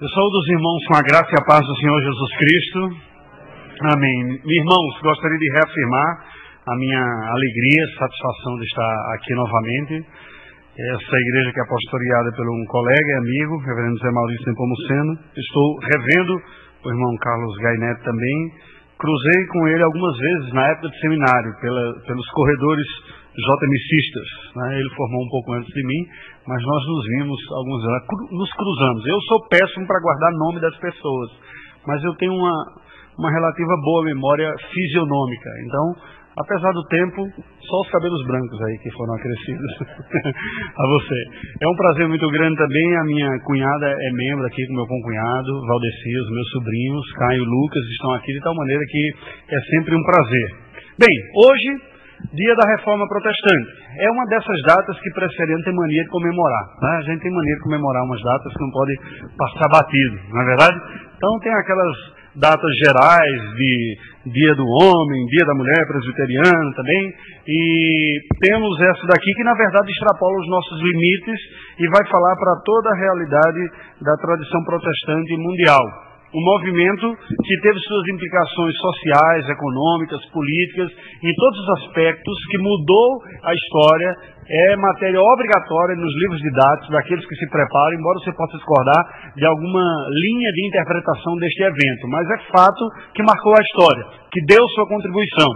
Eu saúdo os irmãos com a graça e a paz do Senhor Jesus Cristo. Amém. Irmãos, gostaria de reafirmar a minha alegria, satisfação de estar aqui novamente. Essa igreja que é pastoreada por um colega e amigo, reverendo Zé Maurício Nepomuceno. Estou revendo o irmão Carlos Gaineto também. Cruzei com ele algumas vezes na época de seminário, pela, pelos corredores JMCistas. Né? Ele formou um pouco antes de mim, mas nós nos vimos alguns anos, nos cruzamos. Eu sou péssimo para guardar nome das pessoas, mas eu tenho uma, uma relativa boa memória fisionômica. Então, apesar do tempo, só os cabelos brancos aí que foram acrescidos a você. É um prazer muito grande também. A minha cunhada é membro aqui com meu concunhado, Valdeci, os meus sobrinhos, Caio e Lucas estão aqui de tal maneira que é sempre um prazer. Bem, hoje Dia da Reforma Protestante. É uma dessas datas que Presbiteriano tem mania de comemorar. Né? A gente tem mania de comemorar umas datas que não pode passar batido, não é verdade? Então tem aquelas datas gerais de Dia do Homem, Dia da Mulher Presbiteriana também, e temos essa daqui que na verdade extrapola os nossos limites e vai falar para toda a realidade da tradição protestante mundial um movimento que teve suas implicações sociais, econômicas, políticas, em todos os aspectos, que mudou a história, é matéria obrigatória nos livros didáticos daqueles que se preparam, embora você possa discordar de alguma linha de interpretação deste evento, mas é fato que marcou a história, que deu sua contribuição.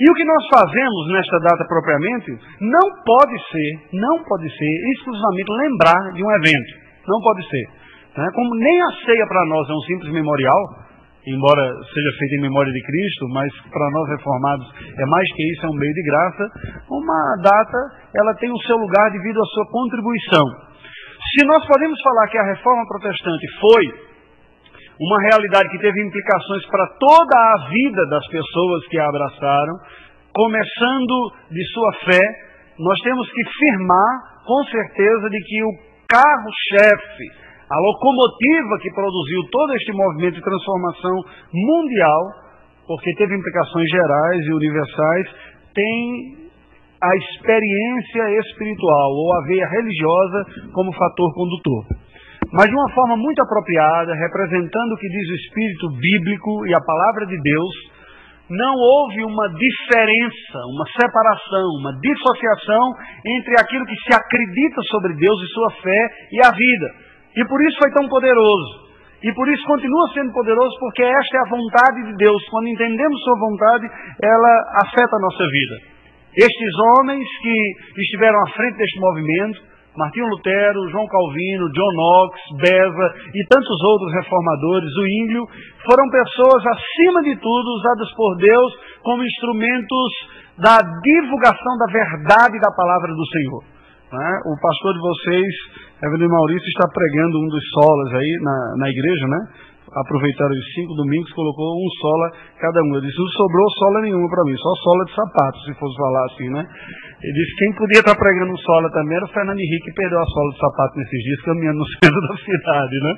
E o que nós fazemos nesta data propriamente não pode ser, não pode ser exclusivamente lembrar de um evento. Não pode ser. Né? Como nem a ceia para nós é um simples memorial, embora seja feita em memória de Cristo, mas para nós reformados é mais que isso, é um meio de graça, uma data ela tem o seu lugar devido à sua contribuição. Se nós podemos falar que a reforma protestante foi uma realidade que teve implicações para toda a vida das pessoas que a abraçaram, começando de sua fé, nós temos que firmar com certeza de que o carro-chefe a locomotiva que produziu todo este movimento de transformação mundial, porque teve implicações gerais e universais, tem a experiência espiritual ou a veia religiosa como fator condutor. Mas de uma forma muito apropriada, representando o que diz o espírito bíblico e a palavra de Deus, não houve uma diferença, uma separação, uma dissociação entre aquilo que se acredita sobre Deus e sua fé e a vida. E por isso foi tão poderoso. E por isso continua sendo poderoso, porque esta é a vontade de Deus. Quando entendemos Sua vontade, ela afeta a nossa vida. Estes homens que estiveram à frente deste movimento, Martinho Lutero, João Calvino, John Knox, Beza e tantos outros reformadores, o Índio, foram pessoas, acima de tudo, usadas por Deus como instrumentos da divulgação da verdade da palavra do Senhor. Né? O pastor de vocês, Evelyn Maurício, está pregando um dos solas aí na, na igreja, né? Aproveitaram os cinco domingos, colocou um sola cada um. Eu disse, não sobrou sola nenhuma para mim, só sola de sapato, se fosse falar assim, né? Ele disse, quem podia estar pregando um sola também era o Fernando Henrique, que perdeu a sola de sapato nesses dias, caminhando no centro da cidade, né?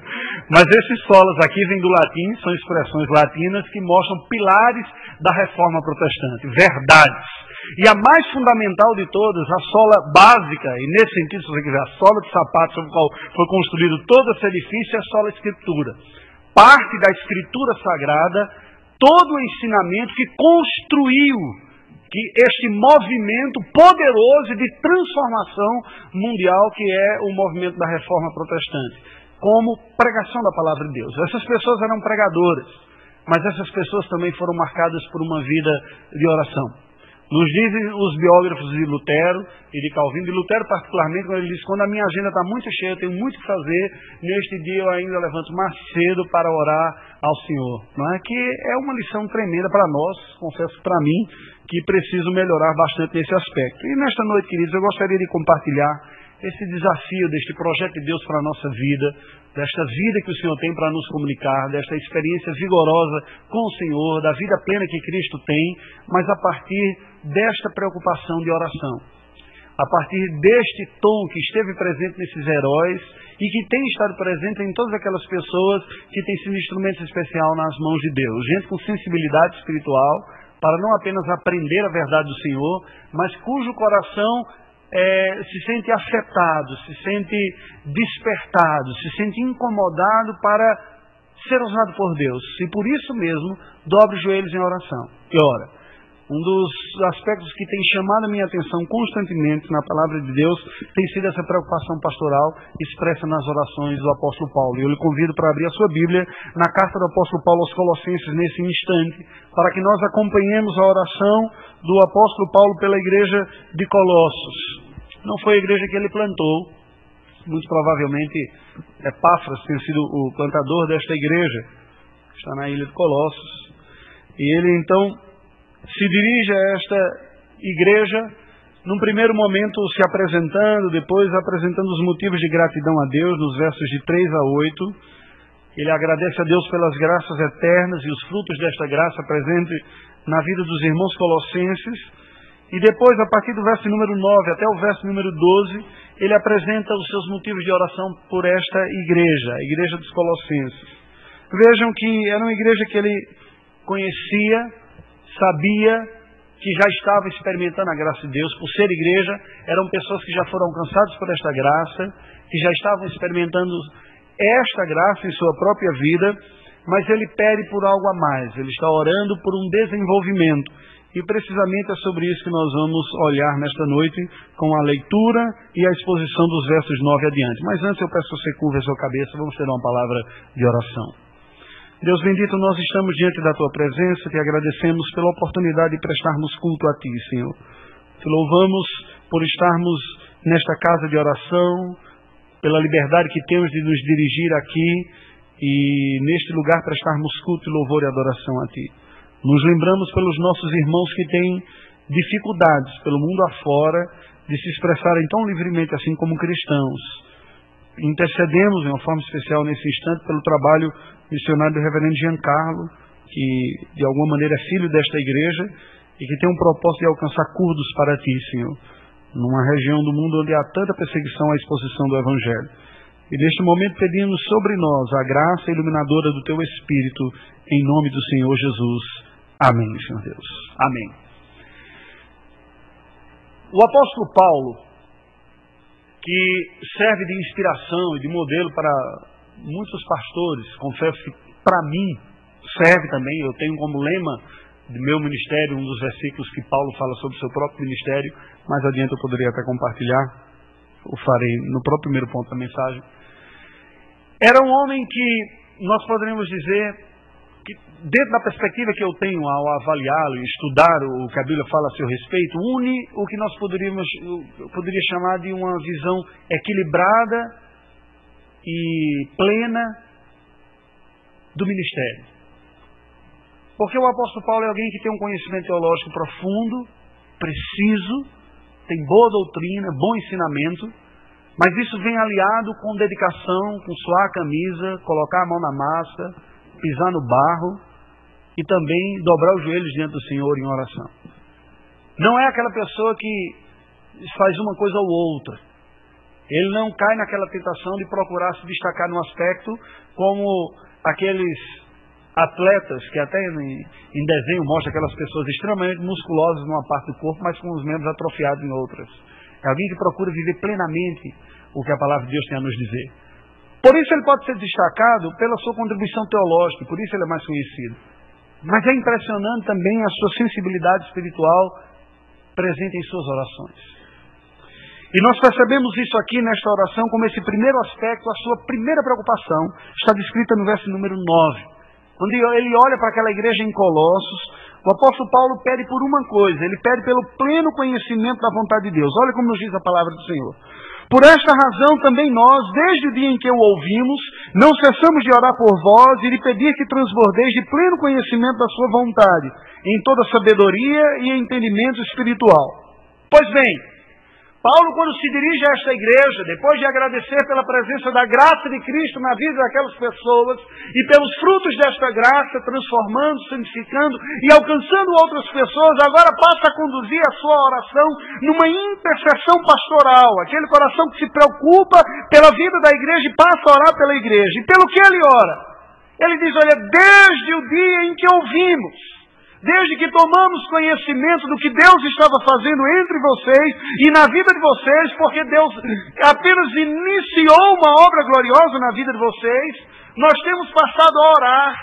Mas esses solas aqui vêm do latim, são expressões latinas que mostram pilares da reforma protestante, verdades e a mais fundamental de todas, a sola básica, e nesse sentido, se você quiser, a sola de sapato sobre a qual foi construído todo esse edifício é a sola escritura. Parte da escritura sagrada, todo o ensinamento que construiu que este movimento poderoso de transformação mundial que é o movimento da reforma protestante, como pregação da palavra de Deus. Essas pessoas eram pregadoras, mas essas pessoas também foram marcadas por uma vida de oração. Nos dizem os biógrafos de Lutero e de Calvino, de Lutero particularmente, quando ele diz: quando a minha agenda está muito cheia, eu tenho muito que fazer, neste dia eu ainda levanto mais cedo para orar ao Senhor. Não é que é uma lição tremenda para nós, confesso para mim, que preciso melhorar bastante nesse aspecto. E nesta noite, queridos, eu gostaria de compartilhar esse desafio deste projeto de Deus para a nossa vida, desta vida que o Senhor tem para nos comunicar, desta experiência vigorosa com o Senhor, da vida plena que Cristo tem, mas a partir desta preocupação de oração. A partir deste tom que esteve presente nesses heróis e que tem estado presente em todas aquelas pessoas que têm sido instrumento especial nas mãos de Deus. Gente com sensibilidade espiritual, para não apenas aprender a verdade do Senhor, mas cujo coração é, se sente afetado, se sente despertado, se sente incomodado para ser usado por Deus. E por isso mesmo, dobre os joelhos em oração e ora. Um dos aspectos que tem chamado a minha atenção constantemente na palavra de Deus tem sido essa preocupação pastoral expressa nas orações do apóstolo Paulo. Eu lhe convido para abrir a sua Bíblia na carta do apóstolo Paulo aos Colossenses nesse instante, para que nós acompanhemos a oração do apóstolo Paulo pela igreja de Colossos. Não foi a igreja que ele plantou, muito provavelmente Epáfras tem sido o plantador desta igreja, está na ilha de Colossos. E ele então se dirige a esta igreja, num primeiro momento se apresentando, depois apresentando os motivos de gratidão a Deus, nos versos de 3 a 8. Ele agradece a Deus pelas graças eternas e os frutos desta graça presente na vida dos irmãos colossenses. E depois, a partir do verso número 9 até o verso número 12, ele apresenta os seus motivos de oração por esta igreja, a igreja dos colossenses. Vejam que era uma igreja que ele conhecia, sabia que já estava experimentando a graça de Deus, por ser igreja, eram pessoas que já foram alcançadas por esta graça, que já estavam experimentando esta graça em sua própria vida, mas ele pede por algo a mais, ele está orando por um desenvolvimento. E precisamente é sobre isso que nós vamos olhar nesta noite, com a leitura e a exposição dos versos 9 adiante. Mas antes eu peço que você curva a sua cabeça, vamos ter uma palavra de oração. Deus bendito, nós estamos diante da tua presença, te agradecemos pela oportunidade de prestarmos culto a ti, Senhor. Te louvamos por estarmos nesta casa de oração, pela liberdade que temos de nos dirigir aqui e neste lugar prestarmos culto, louvor e adoração a ti. Nos lembramos pelos nossos irmãos que têm dificuldades pelo mundo afora de se expressarem tão livremente assim como cristãos. Intercedemos de uma forma especial nesse instante pelo trabalho missionário do reverendo Giancarlo, que de alguma maneira é filho desta igreja e que tem um propósito de alcançar curdos para ti, Senhor, numa região do mundo onde há tanta perseguição à exposição do Evangelho. E neste momento pedimos sobre nós a graça iluminadora do Teu Espírito, em nome do Senhor Jesus. Amém, Senhor Deus. Amém. O apóstolo Paulo, que serve de inspiração e de modelo para muitos pastores, confesso que para mim serve também, eu tenho como lema do meu ministério um dos versículos que Paulo fala sobre o seu próprio ministério, mais adiante eu poderia até compartilhar, o farei no próprio primeiro ponto da mensagem. Era um homem que nós poderíamos dizer que, dentro da perspectiva que eu tenho ao avaliá-lo e estudar o que a Bíblia fala a seu respeito, une o que nós poderíamos, poderia chamar de uma visão equilibrada e plena do ministério. Porque o apóstolo Paulo é alguém que tem um conhecimento teológico profundo, preciso, tem boa doutrina, bom ensinamento, mas isso vem aliado com dedicação, com suar a camisa, colocar a mão na massa, pisar no barro e também dobrar os joelhos diante do Senhor em oração. Não é aquela pessoa que faz uma coisa ou outra. Ele não cai naquela tentação de procurar se destacar no aspecto como aqueles atletas que até em, em desenho mostra aquelas pessoas extremamente musculosas numa parte do corpo, mas com os membros atrofiados em outras. É alguém que procura viver plenamente o que a palavra de Deus tem a nos dizer. Por isso ele pode ser destacado pela sua contribuição teológica, por isso ele é mais conhecido. Mas é impressionante também a sua sensibilidade espiritual presente em suas orações. E nós percebemos isso aqui nesta oração como esse primeiro aspecto, a sua primeira preocupação, está descrita no verso número 9. Quando ele olha para aquela igreja em Colossos, o apóstolo Paulo pede por uma coisa, ele pede pelo pleno conhecimento da vontade de Deus. Olha como nos diz a palavra do Senhor. Por esta razão também nós, desde o dia em que o ouvimos, não cessamos de orar por vós e de pedir que transbordeis de pleno conhecimento da sua vontade, em toda sabedoria e entendimento espiritual. Pois bem, Paulo, quando se dirige a esta igreja, depois de agradecer pela presença da graça de Cristo na vida daquelas pessoas e pelos frutos desta graça, transformando, santificando e alcançando outras pessoas, agora passa a conduzir a sua oração numa intercessão pastoral, aquele coração que se preocupa pela vida da igreja e passa a orar pela igreja. E pelo que ele ora? Ele diz: Olha, desde o dia em que ouvimos, desde que tomamos conhecimento do que Deus estava fazendo entre vocês e na vida de vocês, porque Deus apenas iniciou uma obra gloriosa na vida de vocês, nós temos passado a orar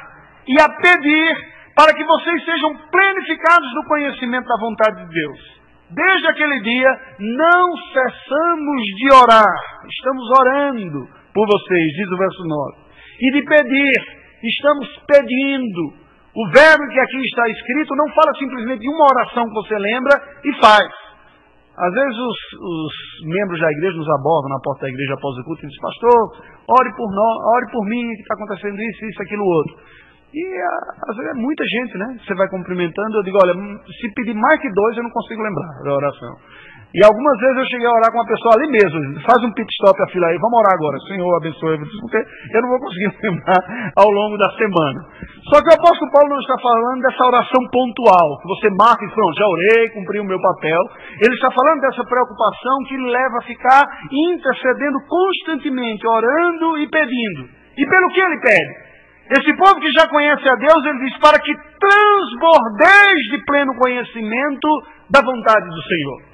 e a pedir para que vocês sejam plenificados no conhecimento da vontade de Deus. Desde aquele dia, não cessamos de orar. Estamos orando por vocês, diz o verso 9. E de pedir, estamos pedindo. O verbo que aqui está escrito não fala simplesmente de uma oração que você lembra e faz. Às vezes os, os membros da igreja nos abordam na porta da igreja após o culto e dizem, pastor, ore por nós, ore por mim, que está acontecendo isso, isso, aquilo, outro. E às vezes é muita gente, né? Você vai cumprimentando, eu digo, olha, se pedir mais que dois, eu não consigo lembrar da oração. E algumas vezes eu cheguei a orar com uma pessoa ali mesmo, faz um pit stop a fila aí, vamos orar agora, Senhor abençoe, porque eu não vou conseguir lembrar ao longo da semana. Só que o apóstolo Paulo não está falando dessa oração pontual, que você marca e pronto, já orei, cumpri o meu papel. Ele está falando dessa preocupação que leva a ficar intercedendo constantemente, orando e pedindo. E pelo que ele pede? Esse povo que já conhece a Deus, ele diz, para que transbordeis de pleno conhecimento da vontade do Senhor.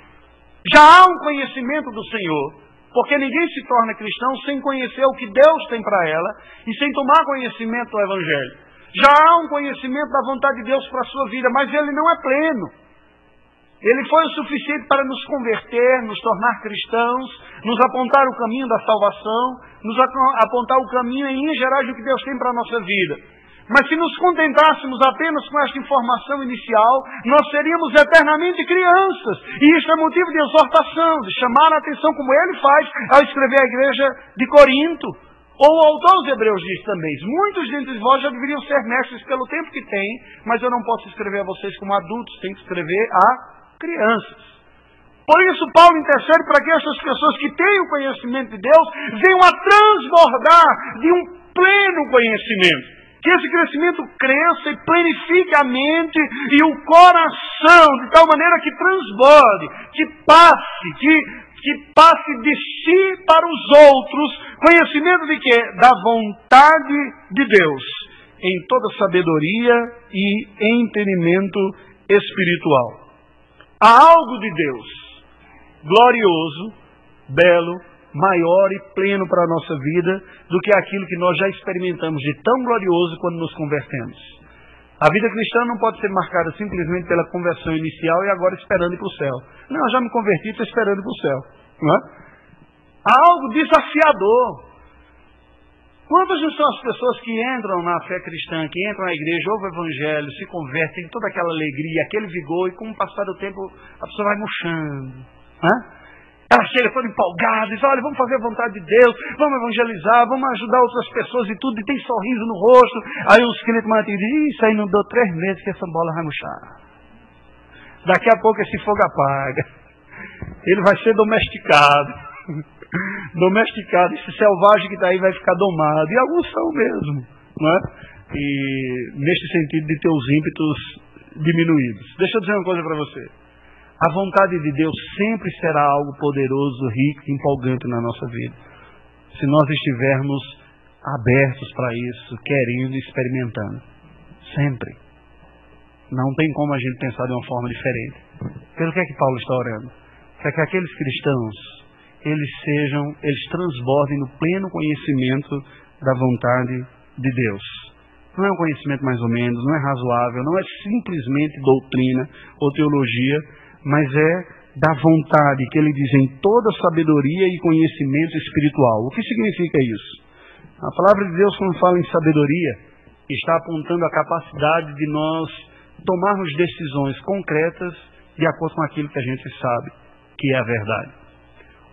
Já há um conhecimento do Senhor, porque ninguém se torna cristão sem conhecer o que Deus tem para ela e sem tomar conhecimento do Evangelho. Já há um conhecimento da vontade de Deus para a sua vida, mas ele não é pleno. Ele foi o suficiente para nos converter, nos tornar cristãos, nos apontar o caminho da salvação, nos apontar o caminho em linhas gerais do que Deus tem para a nossa vida. Mas se nos contentássemos apenas com esta informação inicial, nós seríamos eternamente crianças. E isso é motivo de exortação, de chamar a atenção, como ele faz ao escrever a igreja de Corinto. Ou o autor dos Hebreus diz também: muitos dentre vós já deveriam ser mestres pelo tempo que têm, mas eu não posso escrever a vocês como adultos, tenho que escrever a crianças. Por isso, Paulo intercede para que essas pessoas que têm o conhecimento de Deus venham a transbordar de um pleno conhecimento. Que esse crescimento cresça e planifique a mente e o coração, de tal maneira que transborde, que passe, que, que passe de si para os outros, conhecimento de quê? Da vontade de Deus, em toda sabedoria e entendimento espiritual. Há algo de Deus glorioso, belo, maior e pleno para a nossa vida do que aquilo que nós já experimentamos de tão glorioso quando nos convertemos. A vida cristã não pode ser marcada simplesmente pela conversão inicial e agora esperando ir para o céu. Não, eu já me converti estou esperando para o céu. Não é? Há algo desafiador Quantas são as pessoas que entram na fé cristã, que entram na igreja, ouvem o evangelho, se convertem, tem toda aquela alegria, aquele vigor, e com o passar do tempo a pessoa vai murchando. Né? Ela chega toda empolgada, diz, olha, vamos fazer a vontade de Deus, vamos evangelizar, vamos ajudar outras pessoas e tudo, e tem sorriso no rosto. Aí os crentes matam e dizem, isso aí não deu três meses que essa bola vai murchar. Daqui a pouco esse fogo apaga. Ele vai ser domesticado domesticado, esse selvagem que está aí vai ficar domado. E alguns são mesmo, é? E neste sentido de ter os ímpetos diminuídos. Deixa eu dizer uma coisa para você. A vontade de Deus sempre será algo poderoso, rico, empolgante na nossa vida. Se nós estivermos abertos para isso, querendo e experimentando. Sempre. Não tem como a gente pensar de uma forma diferente. Pelo que é que Paulo está orando? Para que aqueles cristãos eles sejam, eles transbordem no pleno conhecimento da vontade de Deus. Não é um conhecimento mais ou menos, não é razoável, não é simplesmente doutrina ou teologia, mas é da vontade que ele diz em toda sabedoria e conhecimento espiritual. O que significa isso? A palavra de Deus, quando fala em sabedoria, está apontando a capacidade de nós tomarmos decisões concretas de acordo com aquilo que a gente sabe que é a verdade.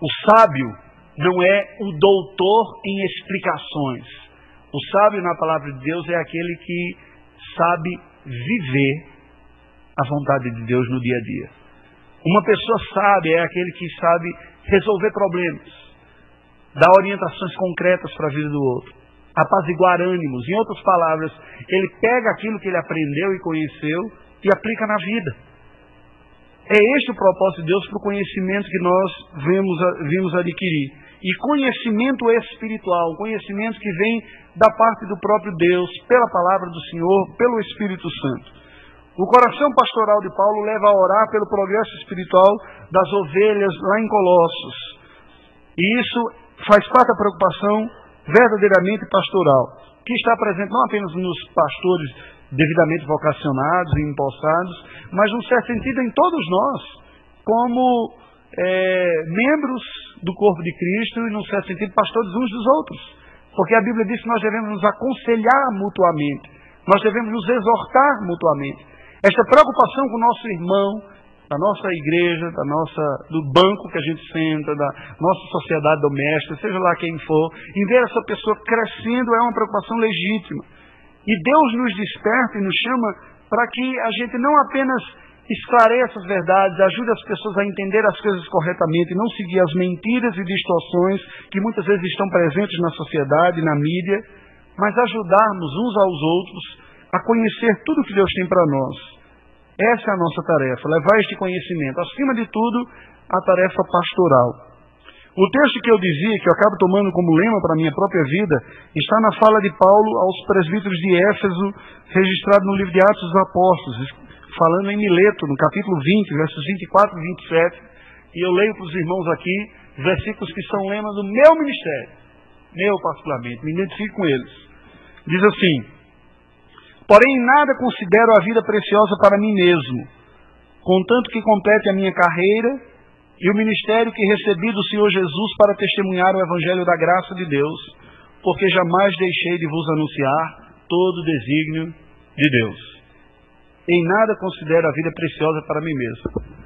O sábio não é o doutor em explicações. O sábio, na palavra de Deus, é aquele que sabe viver a vontade de Deus no dia a dia. Uma pessoa sábia é aquele que sabe resolver problemas, dar orientações concretas para a vida do outro, apaziguar ânimos. Em outras palavras, ele pega aquilo que ele aprendeu e conheceu e aplica na vida. É este o propósito de Deus para o conhecimento que nós vimos, vimos adquirir. E conhecimento espiritual, conhecimento que vem da parte do próprio Deus, pela palavra do Senhor, pelo Espírito Santo. O coração pastoral de Paulo leva a orar pelo progresso espiritual das ovelhas lá em Colossos. E isso faz parte da preocupação verdadeiramente pastoral, que está presente não apenas nos pastores devidamente vocacionados e empossados, mas, num certo sentido, em todos nós, como é, membros do corpo de Cristo e, num certo sentido, pastores uns dos outros. Porque a Bíblia diz que nós devemos nos aconselhar mutuamente, nós devemos nos exortar mutuamente. Esta preocupação com o nosso irmão, da nossa igreja, da nossa, do banco que a gente senta, da nossa sociedade doméstica, seja lá quem for, em ver essa pessoa crescendo é uma preocupação legítima. E Deus nos desperta e nos chama para que a gente não apenas esclareça as verdades, ajude as pessoas a entender as coisas corretamente, não seguir as mentiras e distorções que muitas vezes estão presentes na sociedade, na mídia, mas ajudarmos uns aos outros a conhecer tudo que Deus tem para nós. Essa é a nossa tarefa, levar este conhecimento. Acima de tudo, a tarefa pastoral. O texto que eu dizia, que eu acabo tomando como lema para a minha própria vida, está na fala de Paulo aos presbíteros de Éfeso, registrado no livro de Atos dos Apóstolos, falando em Mileto, no capítulo 20, versos 24 e 27. E eu leio para os irmãos aqui versículos que são lemas do meu ministério, meu particularmente, me identifico com eles. Diz assim: Porém, em nada considero a vida preciosa para mim mesmo, contanto que complete a minha carreira e o ministério que recebi do Senhor Jesus para testemunhar o Evangelho da graça de Deus, porque jamais deixei de vos anunciar todo o desígnio de Deus. Em nada considero a vida preciosa para mim mesmo,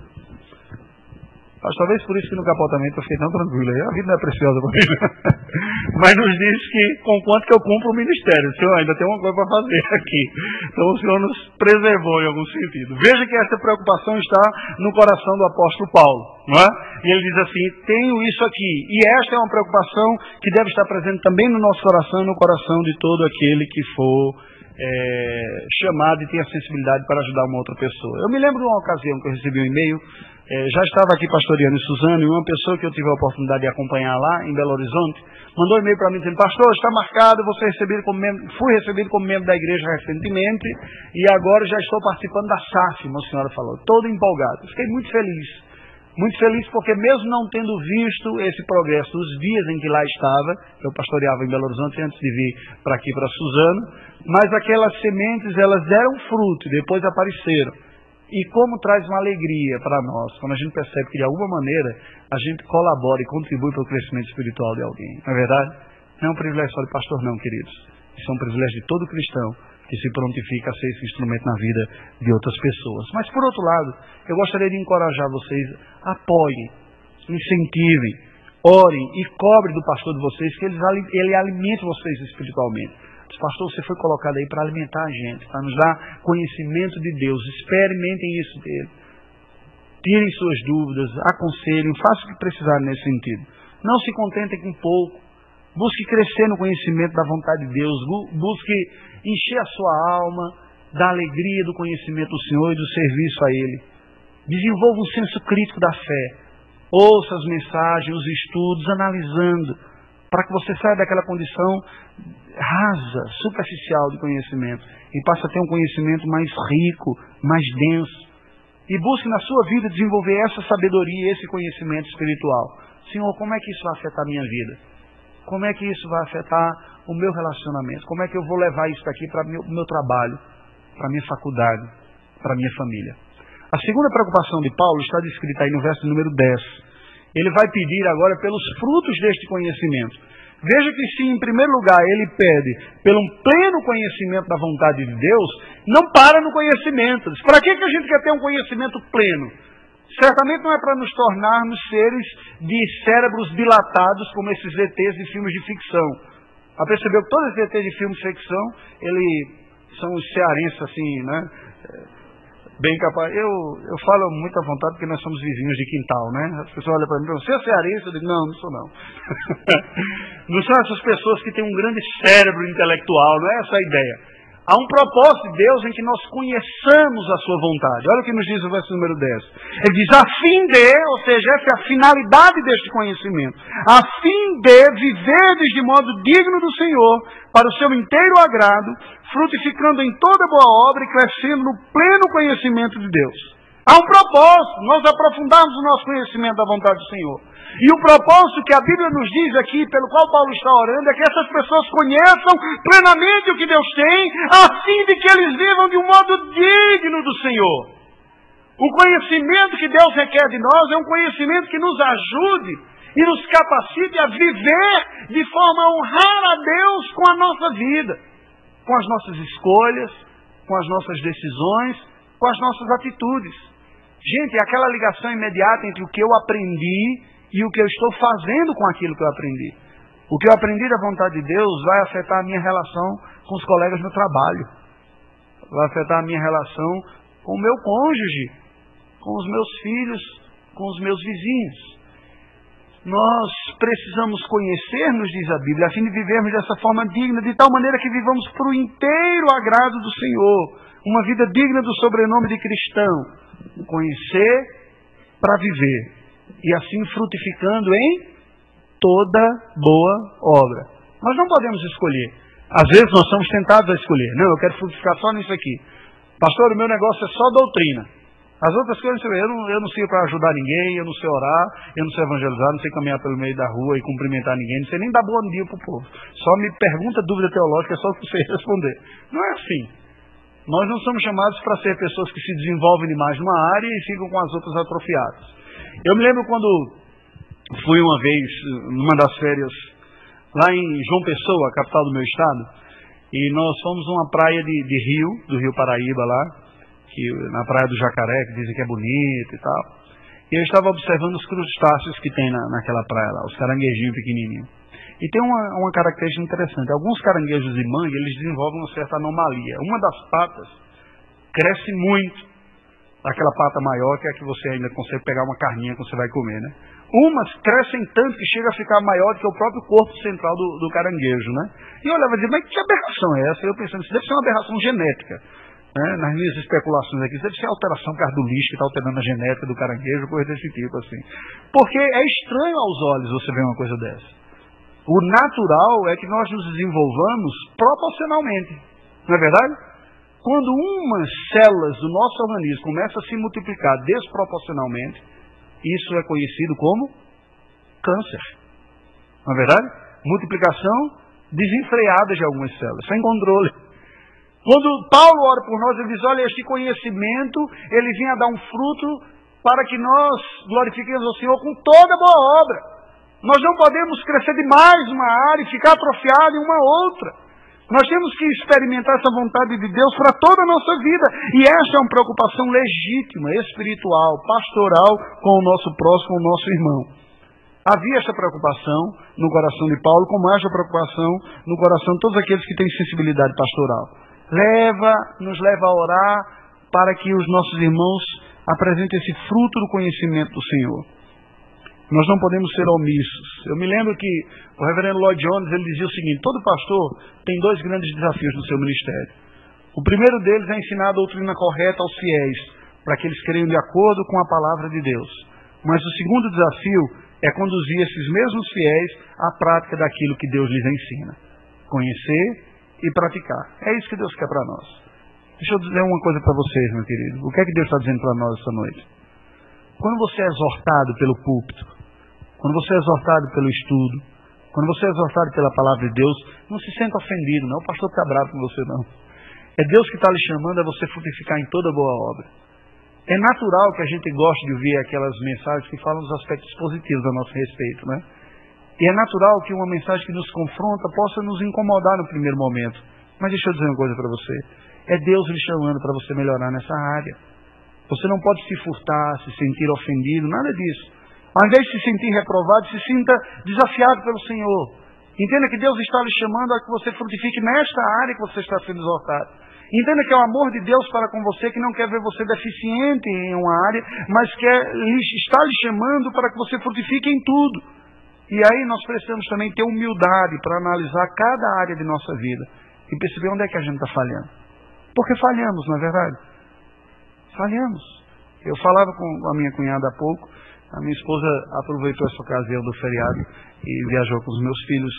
mas talvez por isso que no capotamento eu fiquei tão tranquilo. A vida não é preciosa para mim. Mas nos diz que, com quanto que eu cumpro o ministério, o Senhor ainda tem uma coisa para fazer aqui. Então o Senhor nos preservou em algum sentido. Veja que essa preocupação está no coração do apóstolo Paulo. Não é? E ele diz assim: tenho isso aqui. E esta é uma preocupação que deve estar presente também no nosso coração, no coração de todo aquele que for é, chamado e tem a sensibilidade para ajudar uma outra pessoa. Eu me lembro de uma ocasião que eu recebi um e-mail é, já estava aqui pastoreando em Suzano e uma pessoa que eu tive a oportunidade de acompanhar lá, em Belo Horizonte, mandou um e-mail para mim dizendo, pastor, está marcado, você recebido como membro, fui recebido como membro da igreja recentemente e agora já estou participando da SAF, uma senhora falou, todo empolgado. Fiquei muito feliz, muito feliz porque mesmo não tendo visto esse progresso os dias em que lá estava, eu pastoreava em Belo Horizonte antes de vir para aqui, para Suzano, mas aquelas sementes, elas deram fruto depois apareceram. E como traz uma alegria para nós, quando a gente percebe que de alguma maneira a gente colabora e contribui para o crescimento espiritual de alguém. Não é verdade? Não é um privilégio só de pastor, não, queridos. Isso é um privilégio de todo cristão que se prontifica a ser esse instrumento na vida de outras pessoas. Mas, por outro lado, eu gostaria de encorajar vocês, apoiem, incentivem, orem e cobrem do pastor de vocês que ele, ele alimente vocês espiritualmente. Pastor, você foi colocado aí para alimentar a gente, para nos dar conhecimento de Deus. Experimentem isso dele. Tirem suas dúvidas, aconselhem, façam o que precisarem nesse sentido. Não se contentem com pouco. Busque crescer no conhecimento da vontade de Deus. Busque encher a sua alma da alegria do conhecimento do Senhor e do serviço a Ele. Desenvolva um senso crítico da fé. Ouça as mensagens, os estudos, analisando, para que você saia daquela condição rasa, superficial de conhecimento e passe a ter um conhecimento mais rico, mais denso. E busque na sua vida desenvolver essa sabedoria, esse conhecimento espiritual. Senhor, como é que isso vai afetar a minha vida? Como é que isso vai afetar o meu relacionamento? Como é que eu vou levar isso daqui para o meu, meu trabalho, para a minha faculdade, para a minha família? A segunda preocupação de Paulo está descrita aí no verso número 10. Ele vai pedir agora pelos frutos deste conhecimento. Veja que se em primeiro lugar ele pede pelo pleno conhecimento da vontade de Deus, não para no conhecimento. Para que, que a gente quer ter um conhecimento pleno? Certamente não é para nos tornarmos seres de cérebros dilatados como esses ETs de filmes de ficção. A percebeu que todos os ETs de filmes de ficção, eles são os cearenses assim, né? Bem capaz. Eu, eu falo muito à vontade porque nós somos vizinhos de quintal, né? As pessoas olham para mim e você é cearense? Eu digo, não, não sou não. não são essas pessoas que têm um grande cérebro intelectual, não é essa a ideia. Há um propósito de Deus em que nós conheçamos a sua vontade. Olha o que nos diz o verso número 10. Ele diz, a fim de, ou seja, essa é a finalidade deste conhecimento, a fim de viverdes de modo digno do Senhor, para o seu inteiro agrado, frutificando em toda boa obra e crescendo no pleno conhecimento de Deus. Há um propósito, nós aprofundarmos o nosso conhecimento da vontade do Senhor. E o propósito que a Bíblia nos diz aqui, pelo qual Paulo está orando, é que essas pessoas conheçam plenamente o que Deus tem, a fim de que eles vivam de um modo digno do Senhor. O conhecimento que Deus requer de nós é um conhecimento que nos ajude e nos capacite a viver de forma a honrar a Deus com a nossa vida, com as nossas escolhas, com as nossas decisões, com as nossas atitudes. Gente, é aquela ligação imediata entre o que eu aprendi e o que eu estou fazendo com aquilo que eu aprendi. O que eu aprendi da vontade de Deus vai afetar a minha relação com os colegas no trabalho, vai afetar a minha relação com o meu cônjuge, com os meus filhos, com os meus vizinhos. Nós precisamos conhecer, nos diz a Bíblia, a fim de vivermos dessa forma digna, de tal maneira que vivamos para o inteiro agrado do Senhor, uma vida digna do sobrenome de cristão. Conhecer para viver e assim frutificando em toda boa obra. Nós não podemos escolher. Às vezes nós somos tentados a escolher. Não, eu quero frutificar só nisso aqui. Pastor, o meu negócio é só doutrina. As outras coisas, eu não, eu não sirvo para ajudar ninguém, eu não sei orar, eu não sei evangelizar, não sei caminhar pelo meio da rua e cumprimentar ninguém, não sei nem dar bom dia para o povo. Só me pergunta dúvida teológica, é só que você responder. Não é assim. Nós não somos chamados para ser pessoas que se desenvolvem demais numa área e ficam com as outras atrofiadas. Eu me lembro quando fui uma vez, numa das férias, lá em João Pessoa, capital do meu estado, e nós fomos numa praia de, de Rio, do Rio Paraíba lá, que, na praia do Jacaré, que dizem que é bonita e tal. E eu estava observando os crustáceos que tem na, naquela praia lá, os caranguejinhos pequenininhos. E tem uma, uma característica interessante. Alguns caranguejos de mangue, eles desenvolvem uma certa anomalia. Uma das patas cresce muito aquela pata maior, que é que você ainda consegue pegar uma carninha que você vai comer, né? Umas crescem tanto que chega a ficar maior do que o próprio corpo central do, do caranguejo, né? E eu olhava e dizia, mas que aberração é essa? Eu pensando, isso deve ser uma aberração genética. Né? Nas minhas especulações aqui, isso deve ser alteração que está alterando a genética do caranguejo, coisa desse tipo, assim. Porque é estranho aos olhos você ver uma coisa dessa. O natural é que nós nos desenvolvamos proporcionalmente. Não é verdade? Quando umas células do nosso organismo começam a se multiplicar desproporcionalmente, isso é conhecido como câncer. Não é verdade? Multiplicação desenfreada de algumas células, sem controle. Quando Paulo ora por nós, ele diz: Olha, este conhecimento, ele vinha dar um fruto para que nós glorifiquemos o Senhor com toda boa obra. Nós não podemos crescer demais uma área e ficar atrofiado em uma outra. Nós temos que experimentar essa vontade de Deus para toda a nossa vida. E essa é uma preocupação legítima, espiritual, pastoral com o nosso próximo, com o nosso irmão. Havia essa preocupação no coração de Paulo, como essa preocupação no coração de todos aqueles que têm sensibilidade pastoral. Leva, nos leva a orar para que os nossos irmãos apresentem esse fruto do conhecimento do Senhor. Nós não podemos ser omissos. Eu me lembro que o reverendo Lloyd Jones ele dizia o seguinte: todo pastor tem dois grandes desafios no seu ministério. O primeiro deles é ensinar a doutrina correta aos fiéis, para que eles creiam de acordo com a palavra de Deus. Mas o segundo desafio é conduzir esses mesmos fiéis à prática daquilo que Deus lhes ensina: conhecer e praticar. É isso que Deus quer para nós. Deixa eu dizer uma coisa para vocês, meu querido. O que é que Deus está dizendo para nós essa noite? Quando você é exortado pelo púlpito, quando você é exortado pelo estudo, quando você é exortado pela palavra de Deus, não se sinta ofendido, não. O pastor está bravo com você, não. É Deus que está lhe chamando a você frutificar em toda boa obra. É natural que a gente goste de ouvir aquelas mensagens que falam dos aspectos positivos a nosso respeito, né? E é natural que uma mensagem que nos confronta possa nos incomodar no primeiro momento. Mas deixa eu dizer uma coisa para você. É Deus lhe chamando para você melhorar nessa área. Você não pode se furtar, se sentir ofendido, nada disso. Ao invés de se sentir reprovado, se sinta desafiado pelo Senhor. Entenda que Deus está lhe chamando a que você frutifique nesta área que você está sendo exortado. Entenda que é o amor de Deus para com você, que não quer ver você deficiente em uma área, mas quer, está lhe chamando para que você frutifique em tudo. E aí nós precisamos também ter humildade para analisar cada área de nossa vida e perceber onde é que a gente está falhando. Porque falhamos, não é verdade? Falhamos. Eu falava com a minha cunhada há pouco, a minha esposa aproveitou essa ocasião do feriado e viajou com os meus filhos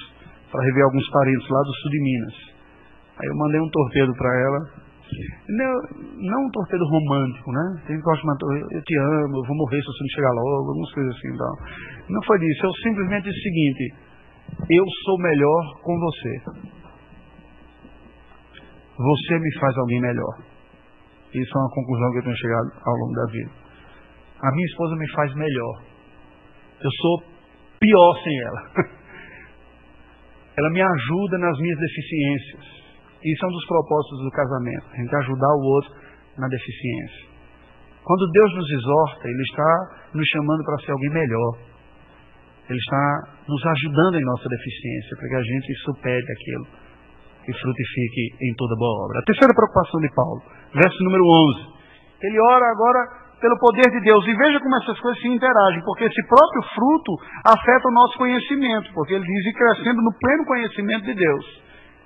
para rever alguns parentes lá do sul de Minas. Aí eu mandei um torpedo para ela. Não, não um torpedo romântico, né? Tem que gostar de eu te amo, eu vou morrer se você não chegar logo, algumas coisas assim. Não, não foi disso. Eu simplesmente disse o seguinte: eu sou melhor com você. Você me faz alguém melhor. Isso é uma conclusão que eu tenho chegado ao longo da vida. A minha esposa me faz melhor. Eu sou pior sem ela. Ela me ajuda nas minhas deficiências. Isso é um dos propósitos do casamento, a gente ajudar o outro na deficiência. Quando Deus nos exorta, Ele está nos chamando para ser alguém melhor. Ele está nos ajudando em nossa deficiência, para que a gente supere aquilo e frutifique em toda boa obra. A terceira preocupação de Paulo, verso número 11. Ele ora agora pelo poder de Deus. E veja como essas coisas se interagem, porque esse próprio fruto afeta o nosso conhecimento, porque ele diz ir crescendo no pleno conhecimento de Deus.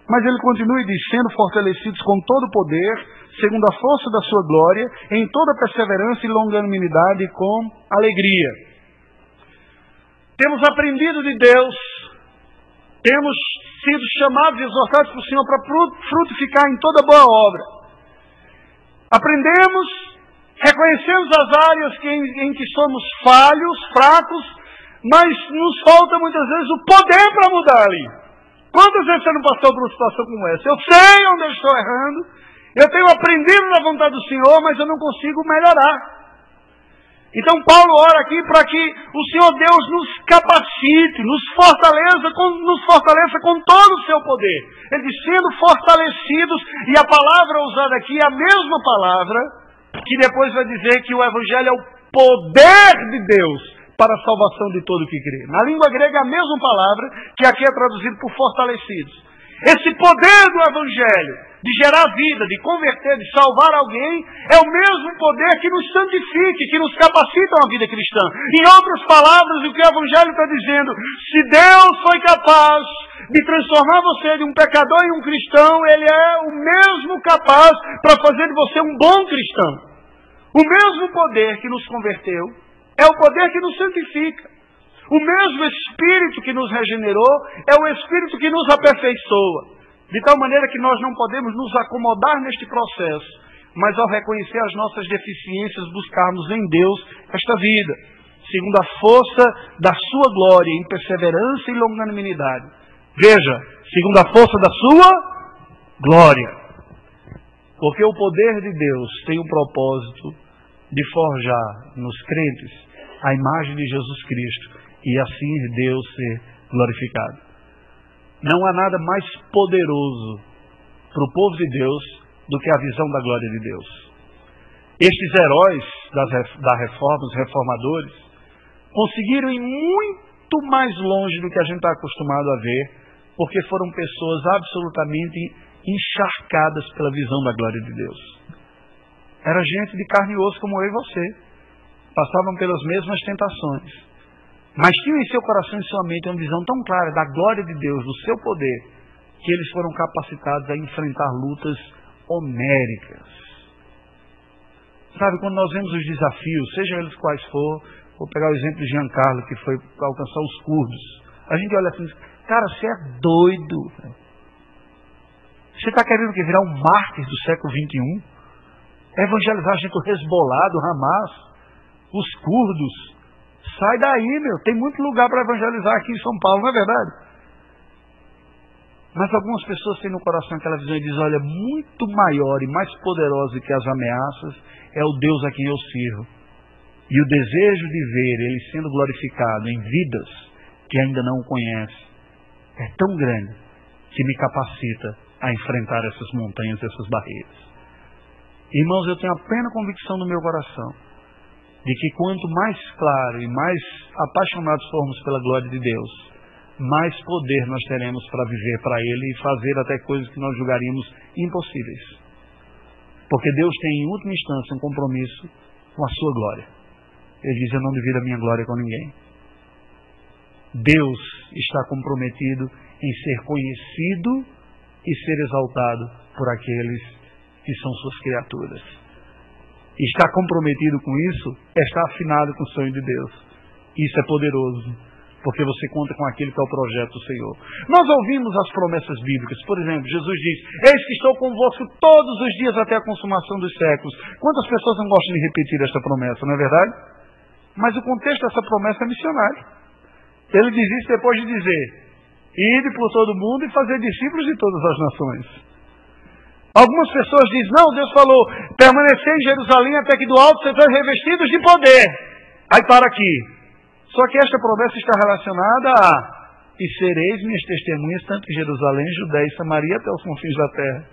Mas ele continua e diz, sendo fortalecidos com todo o poder, segundo a força da sua glória, em toda perseverança e longanimidade com alegria. Temos aprendido de Deus, temos sido chamados e exortados pelo Senhor para frutificar em toda boa obra. Aprendemos Reconhecemos as áreas que, em, em que somos falhos, fracos, mas nos falta muitas vezes o poder para mudar ali. Quantas vezes você não passou por uma situação como essa? Eu sei onde eu estou errando, eu tenho aprendido na vontade do Senhor, mas eu não consigo melhorar. Então Paulo ora aqui para que o Senhor Deus nos capacite, nos fortaleça, com, nos fortaleça com todo o seu poder. Ele diz, sendo fortalecidos, e a palavra usada aqui é a mesma palavra que depois vai dizer que o Evangelho é o poder de Deus para a salvação de todo que crê. Na língua grega é a mesma palavra que aqui é traduzido por fortalecidos. Esse poder do Evangelho de gerar vida, de converter, de salvar alguém, é o mesmo poder que nos santifique, que nos capacita a uma vida cristã. Em outras palavras, o que o Evangelho está dizendo, se Deus foi capaz de transformar você de um pecador em um cristão, Ele é o mesmo capaz para fazer de você um bom cristão. O mesmo poder que nos converteu é o poder que nos santifica. O mesmo Espírito que nos regenerou é o Espírito que nos aperfeiçoa. De tal maneira que nós não podemos nos acomodar neste processo, mas ao reconhecer as nossas deficiências, buscarmos em Deus esta vida, segundo a força da sua glória, em perseverança e longanimidade. Veja, segundo a força da sua glória. Porque o poder de Deus tem o propósito de forjar nos crentes a imagem de Jesus Cristo e assim Deus ser glorificado. Não há nada mais poderoso para o povo de Deus do que a visão da glória de Deus. Estes heróis das, da reforma, os reformadores, conseguiram ir muito mais longe do que a gente está acostumado a ver, porque foram pessoas absolutamente encharcadas pela visão da glória de Deus. Era gente de carne e osso como eu e você. Passavam pelas mesmas tentações. Mas tinham em seu coração e sua mente uma visão tão clara da glória de Deus, do seu poder, que eles foram capacitados a enfrentar lutas homéricas. Sabe, quando nós vemos os desafios, sejam eles quais for, vou pegar o exemplo de Giancarlo, que foi alcançar os curdos. A gente olha assim, cara, você é doido. Você está querendo que virar um mártir do século XXI? Evangelizar gente, o Hezbollah, do Hamas, os curdos. Sai daí, meu. Tem muito lugar para evangelizar aqui em São Paulo, não é verdade? Mas algumas pessoas têm no coração aquela visão e dizem, olha, muito maior e mais poderoso que as ameaças é o Deus a quem eu sirvo. E o desejo de ver Ele sendo glorificado em vidas que ainda não o conhecem é tão grande que me capacita a enfrentar essas montanhas, essas barreiras. Irmãos, eu tenho a plena convicção no meu coração de que quanto mais claro e mais apaixonados formos pela glória de Deus, mais poder nós teremos para viver para Ele e fazer até coisas que nós julgaríamos impossíveis. Porque Deus tem, em última instância, um compromisso com a sua glória. Ele diz: Eu não divido a minha glória com ninguém. Deus está comprometido em ser conhecido e ser exaltado por aqueles que são suas criaturas. Estar comprometido com isso é estar afinado com o sonho de Deus. Isso é poderoso, porque você conta com aquele que é o projeto do Senhor. Nós ouvimos as promessas bíblicas. Por exemplo, Jesus diz: Eis que estou convosco todos os dias até a consumação dos séculos. Quantas pessoas não gostam de repetir esta promessa, não é verdade? Mas o contexto dessa promessa é missionário. Ele diz isso depois de dizer: Ide por todo mundo e fazer discípulos de todas as nações. Algumas pessoas dizem: Não, Deus falou, permanecer em Jerusalém até que do alto sejam revestidos de poder. Aí para aqui. Só que esta promessa está relacionada a e sereis minhas testemunhas tanto em Jerusalém, Judéia e Samaria até os confins da terra.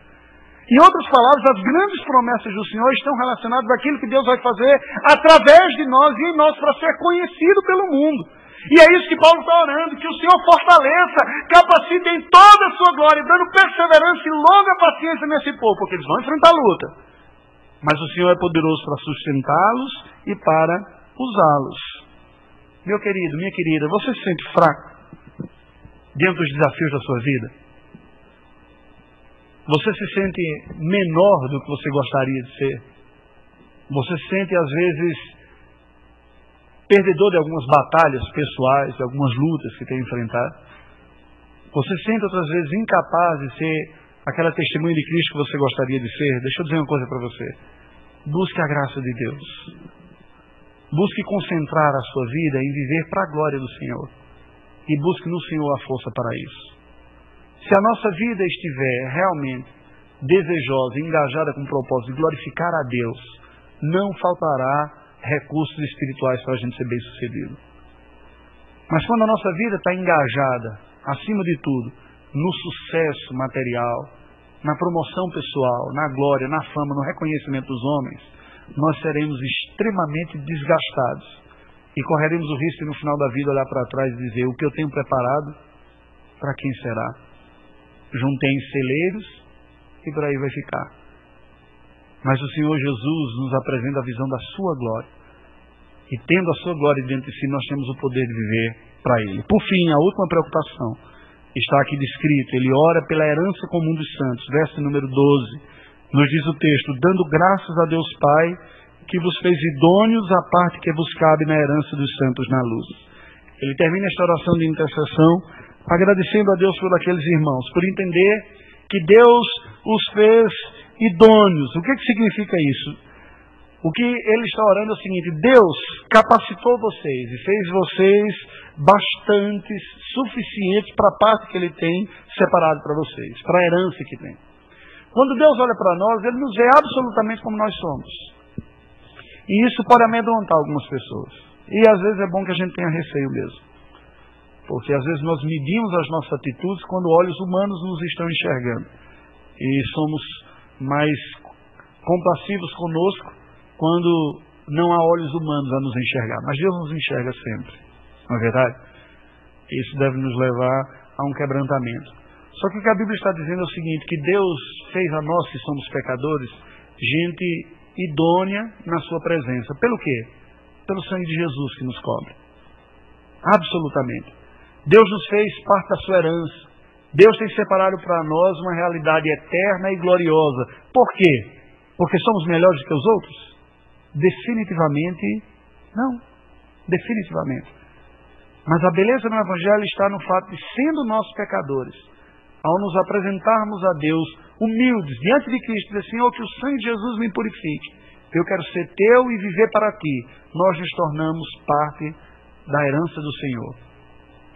Em outras palavras, as grandes promessas do Senhor estão relacionadas àquilo que Deus vai fazer através de nós e em nós para ser conhecido pelo mundo. E é isso que Paulo está orando, que o Senhor fortaleça, capacite em toda a sua glória, dando perseverança e longa paciência nesse povo, porque eles vão enfrentar a luta. Mas o Senhor é poderoso para sustentá-los e para usá-los. Meu querido, minha querida, você se sente fraco diante dos desafios da sua vida? Você se sente menor do que você gostaria de ser? Você se sente, às vezes, perdedor de algumas batalhas pessoais, de algumas lutas que tem enfrentado? Você se sente, outras vezes, incapaz de ser aquela testemunha de Cristo que você gostaria de ser? Deixa eu dizer uma coisa para você. Busque a graça de Deus. Busque concentrar a sua vida em viver para a glória do Senhor. E busque no Senhor a força para isso. Se a nossa vida estiver realmente desejosa, engajada com o propósito de glorificar a Deus, não faltará recursos espirituais para a gente ser bem sucedido. Mas quando a nossa vida está engajada, acima de tudo, no sucesso material, na promoção pessoal, na glória, na fama, no reconhecimento dos homens, nós seremos extremamente desgastados e correremos o risco de no final da vida olhar para trás e dizer: o que eu tenho preparado, para quem será? juntei em celeiros e por aí vai ficar. Mas o Senhor Jesus nos apresenta a visão da sua glória. E tendo a sua glória diante de si, nós temos o poder de viver para Ele. Por fim, a última preocupação está aqui descrito. Ele ora pela herança comum dos santos. Verso número 12. Nos diz o texto: Dando graças a Deus Pai, que vos fez idôneos à parte que vos cabe na herança dos santos na luz. Ele termina esta oração de intercessão agradecendo a Deus por aqueles irmãos, por entender que Deus os fez idôneos. O que, que significa isso? O que ele está orando é o seguinte: Deus capacitou vocês e fez vocês bastantes, suficientes para a parte que ele tem separado para vocês, para a herança que tem. Quando Deus olha para nós, ele nos vê absolutamente como nós somos. E isso pode amedrontar algumas pessoas. E às vezes é bom que a gente tenha receio mesmo. Porque às vezes nós medimos as nossas atitudes quando olhos humanos nos estão enxergando. E somos mais compassivos conosco quando não há olhos humanos a nos enxergar. Mas Deus nos enxerga sempre. Não é verdade? Isso deve nos levar a um quebrantamento. Só que o que a Bíblia está dizendo é o seguinte: que Deus fez a nós que somos pecadores gente idônea na sua presença. Pelo quê? Pelo sangue de Jesus que nos cobre. Absolutamente. Deus nos fez parte da sua herança. Deus tem separado para nós uma realidade eterna e gloriosa. Por quê? Porque somos melhores que os outros? Definitivamente não. Definitivamente. Mas a beleza no Evangelho está no fato de, sendo nós pecadores, ao nos apresentarmos a Deus humildes diante de Cristo, dizer, Senhor, que o sangue de Jesus me purifique. Eu quero ser teu e viver para ti. Nós nos tornamos parte da herança do Senhor.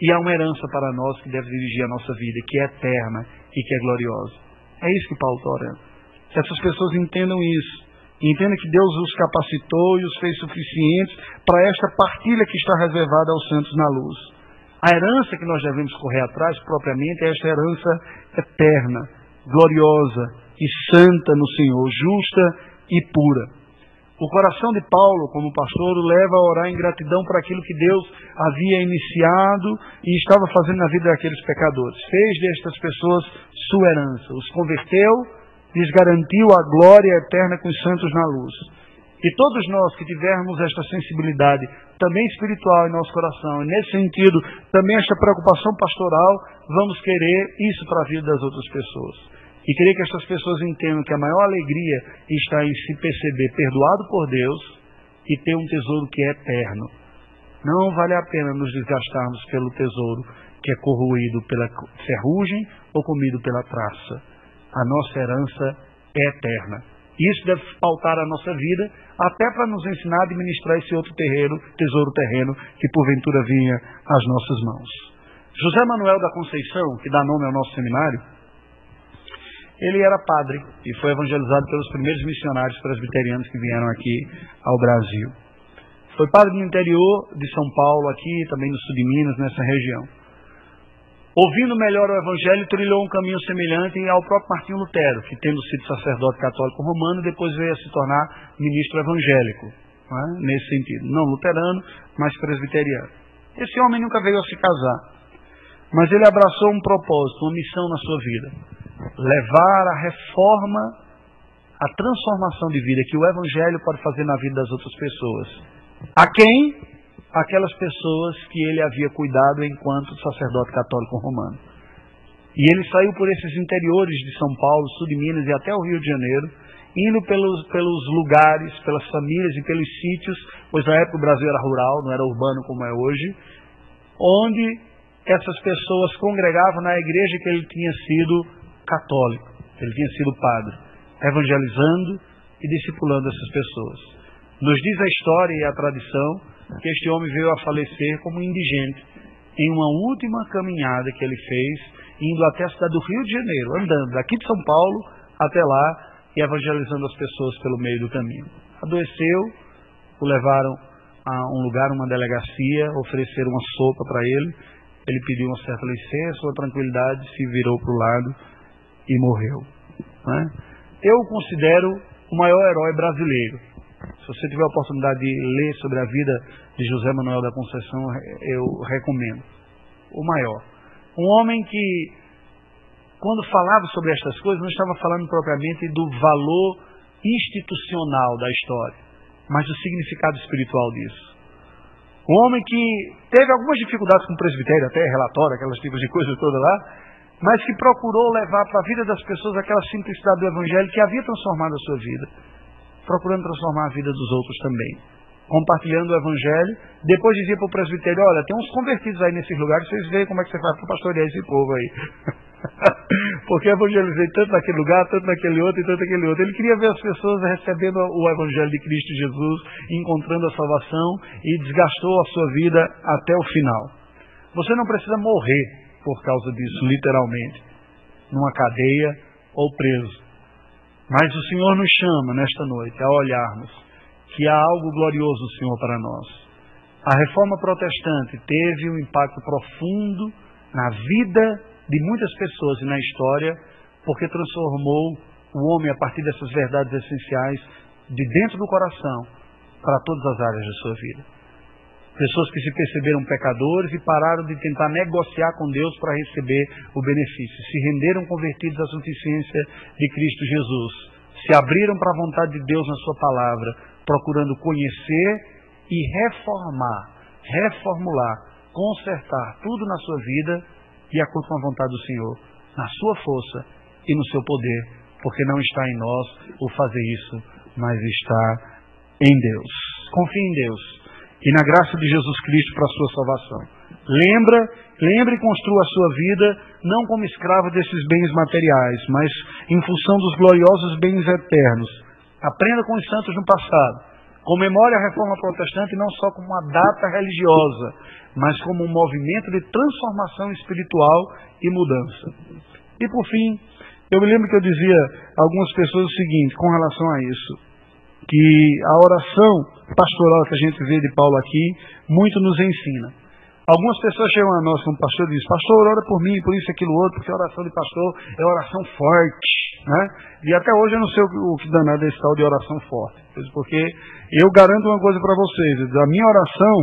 E há uma herança para nós que deve dirigir a nossa vida, que é eterna e que é gloriosa. É isso que Paulo está orando. Que essas pessoas entendam isso. E entendam que Deus os capacitou e os fez suficientes para esta partilha que está reservada aos santos na luz. A herança que nós devemos correr atrás, propriamente, é esta herança eterna, gloriosa e santa no Senhor, justa e pura. O coração de Paulo, como pastor, o leva a orar em gratidão por aquilo que Deus havia iniciado e estava fazendo na vida daqueles pecadores. Fez destas pessoas sua herança, os converteu, lhes garantiu a glória eterna com os santos na luz. E todos nós que tivermos esta sensibilidade, também espiritual em nosso coração, e nesse sentido, também esta preocupação pastoral, vamos querer isso para a vida das outras pessoas. E queria que essas pessoas entendam que a maior alegria está em se perceber perdoado por Deus e ter um tesouro que é eterno. Não vale a pena nos desgastarmos pelo tesouro que é corroído pela ferrugem ou comido pela traça. A nossa herança é eterna. Isso deve pautar a nossa vida, até para nos ensinar a administrar esse outro terreno, tesouro terreno, que porventura vinha às nossas mãos. José Manuel da Conceição, que dá nome ao nosso seminário, ele era padre e foi evangelizado pelos primeiros missionários presbiterianos que vieram aqui ao Brasil. Foi padre no interior de São Paulo, aqui, também no sul de Minas, nessa região. Ouvindo melhor o Evangelho, trilhou um caminho semelhante ao próprio Martinho Lutero, que, tendo sido sacerdote católico romano, depois veio a se tornar ministro evangélico, é? nesse sentido. Não luterano, mas presbiteriano. Esse homem nunca veio a se casar, mas ele abraçou um propósito, uma missão na sua vida: levar a reforma, a transformação de vida que o Evangelho pode fazer na vida das outras pessoas. A quem? aquelas pessoas que ele havia cuidado enquanto sacerdote católico romano. E ele saiu por esses interiores de São Paulo, sul de Minas e até o Rio de Janeiro, indo pelos, pelos lugares, pelas famílias e pelos sítios, pois na época o Brasil era rural, não era urbano como é hoje, onde essas pessoas congregavam na igreja que ele tinha sido católico, ele tinha sido padre, evangelizando e discipulando essas pessoas. Nos diz a história e a tradição que este homem veio a falecer como indigente em uma última caminhada que ele fez, indo até a cidade do Rio de Janeiro, andando daqui de São Paulo até lá e evangelizando as pessoas pelo meio do caminho. Adoeceu, o levaram a um lugar, uma delegacia, ofereceram uma sopa para ele. Ele pediu uma certa licença, uma tranquilidade, se virou para o lado e morreu. Né? Eu o considero o maior herói brasileiro se você tiver a oportunidade de ler sobre a vida de José Manuel da Conceição, eu recomendo. O maior. Um homem que, quando falava sobre estas coisas, não estava falando propriamente do valor institucional da história, mas do significado espiritual disso. Um homem que teve algumas dificuldades com o presbitério, até relatório, aquelas tipos de coisas todas lá, mas que procurou levar para a vida das pessoas aquela simplicidade do Evangelho que havia transformado a sua vida procurando transformar a vida dos outros também. Compartilhando o Evangelho, depois dizia para o presbitério, olha, tem uns convertidos aí nesses lugares, vocês veem como é que você faz para pastorear esse povo aí. Porque evangelizei tanto naquele lugar, tanto naquele outro e tanto naquele outro. Ele queria ver as pessoas recebendo o Evangelho de Cristo Jesus, encontrando a salvação e desgastou a sua vida até o final. Você não precisa morrer por causa disso, literalmente, numa cadeia ou preso. Mas o Senhor nos chama nesta noite a olharmos que há algo glorioso, Senhor, para nós. A reforma protestante teve um impacto profundo na vida de muitas pessoas e na história, porque transformou o homem a partir dessas verdades essenciais de dentro do coração para todas as áreas da sua vida. Pessoas que se perceberam pecadores e pararam de tentar negociar com Deus para receber o benefício. Se renderam convertidos à suficiência de Cristo Jesus. Se abriram para a vontade de Deus na Sua palavra, procurando conhecer e reformar, reformular, consertar tudo na sua vida de acordo com a vontade do Senhor, na sua força e no seu poder, porque não está em nós o fazer isso, mas está em Deus. Confie em Deus e na graça de Jesus Cristo para a sua salvação. Lembra, lembre e construa a sua vida não como escravo desses bens materiais, mas em função dos gloriosos bens eternos. Aprenda com os santos no passado. Comemore a reforma protestante não só como uma data religiosa, mas como um movimento de transformação espiritual e mudança. E por fim, eu me lembro que eu dizia a algumas pessoas o seguinte com relação a isso, que a oração pastoral que a gente vê de Paulo aqui, muito nos ensina. Algumas pessoas chegam a nós como pastor e dizem, pastor, ora por mim, por isso, aquilo, outro, porque a oração de pastor é oração forte, né? E até hoje eu não sei o que danado é esse tal de oração forte, porque eu garanto uma coisa para vocês, a minha oração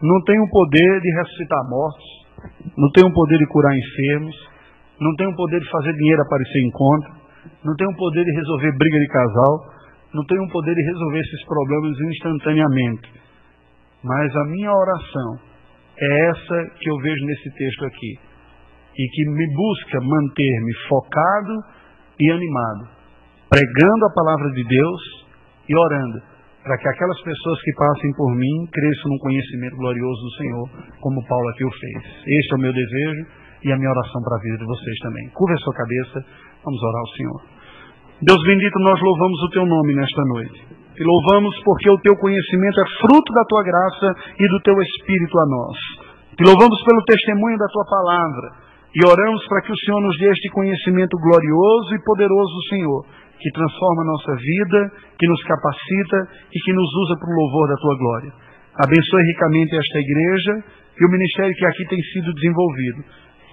não tem o poder de ressuscitar mortos, não tem o poder de curar enfermos, não tem o poder de fazer dinheiro aparecer em conta, não tem o poder de resolver briga de casal, não tenho o poder de resolver esses problemas instantaneamente. Mas a minha oração é essa que eu vejo nesse texto aqui. E que me busca manter-me focado e animado, pregando a palavra de Deus e orando, para que aquelas pessoas que passem por mim cresçam no conhecimento glorioso do Senhor, como Paulo aqui o fez. Este é o meu desejo e a minha oração para a vida de vocês também. Curva a sua cabeça, vamos orar ao Senhor. Deus bendito, nós louvamos o teu nome nesta noite. Te louvamos porque o teu conhecimento é fruto da tua graça e do teu espírito a nós. Te louvamos pelo testemunho da tua palavra e oramos para que o Senhor nos dê este conhecimento glorioso e poderoso Senhor, que transforma a nossa vida, que nos capacita e que nos usa para o louvor da tua glória. Abençoe ricamente esta igreja e o ministério que aqui tem sido desenvolvido.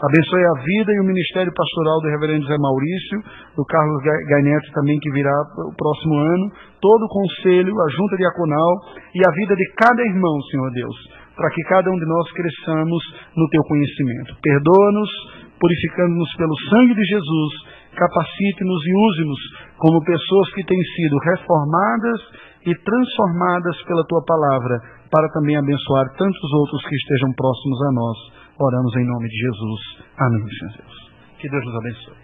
Abençoe a vida e o ministério pastoral do reverendo Zé Maurício, do Carlos Gaineto também, que virá o próximo ano, todo o conselho, a junta diaconal e a vida de cada irmão, Senhor Deus para que cada um de nós cresçamos no teu conhecimento. Perdoa-nos, purificando-nos pelo sangue de Jesus, capacite-nos e use-nos como pessoas que têm sido reformadas e transformadas pela tua palavra, para também abençoar tantos outros que estejam próximos a nós. Oramos em nome de Jesus. Amém, Senhor Deus. Que Deus nos abençoe.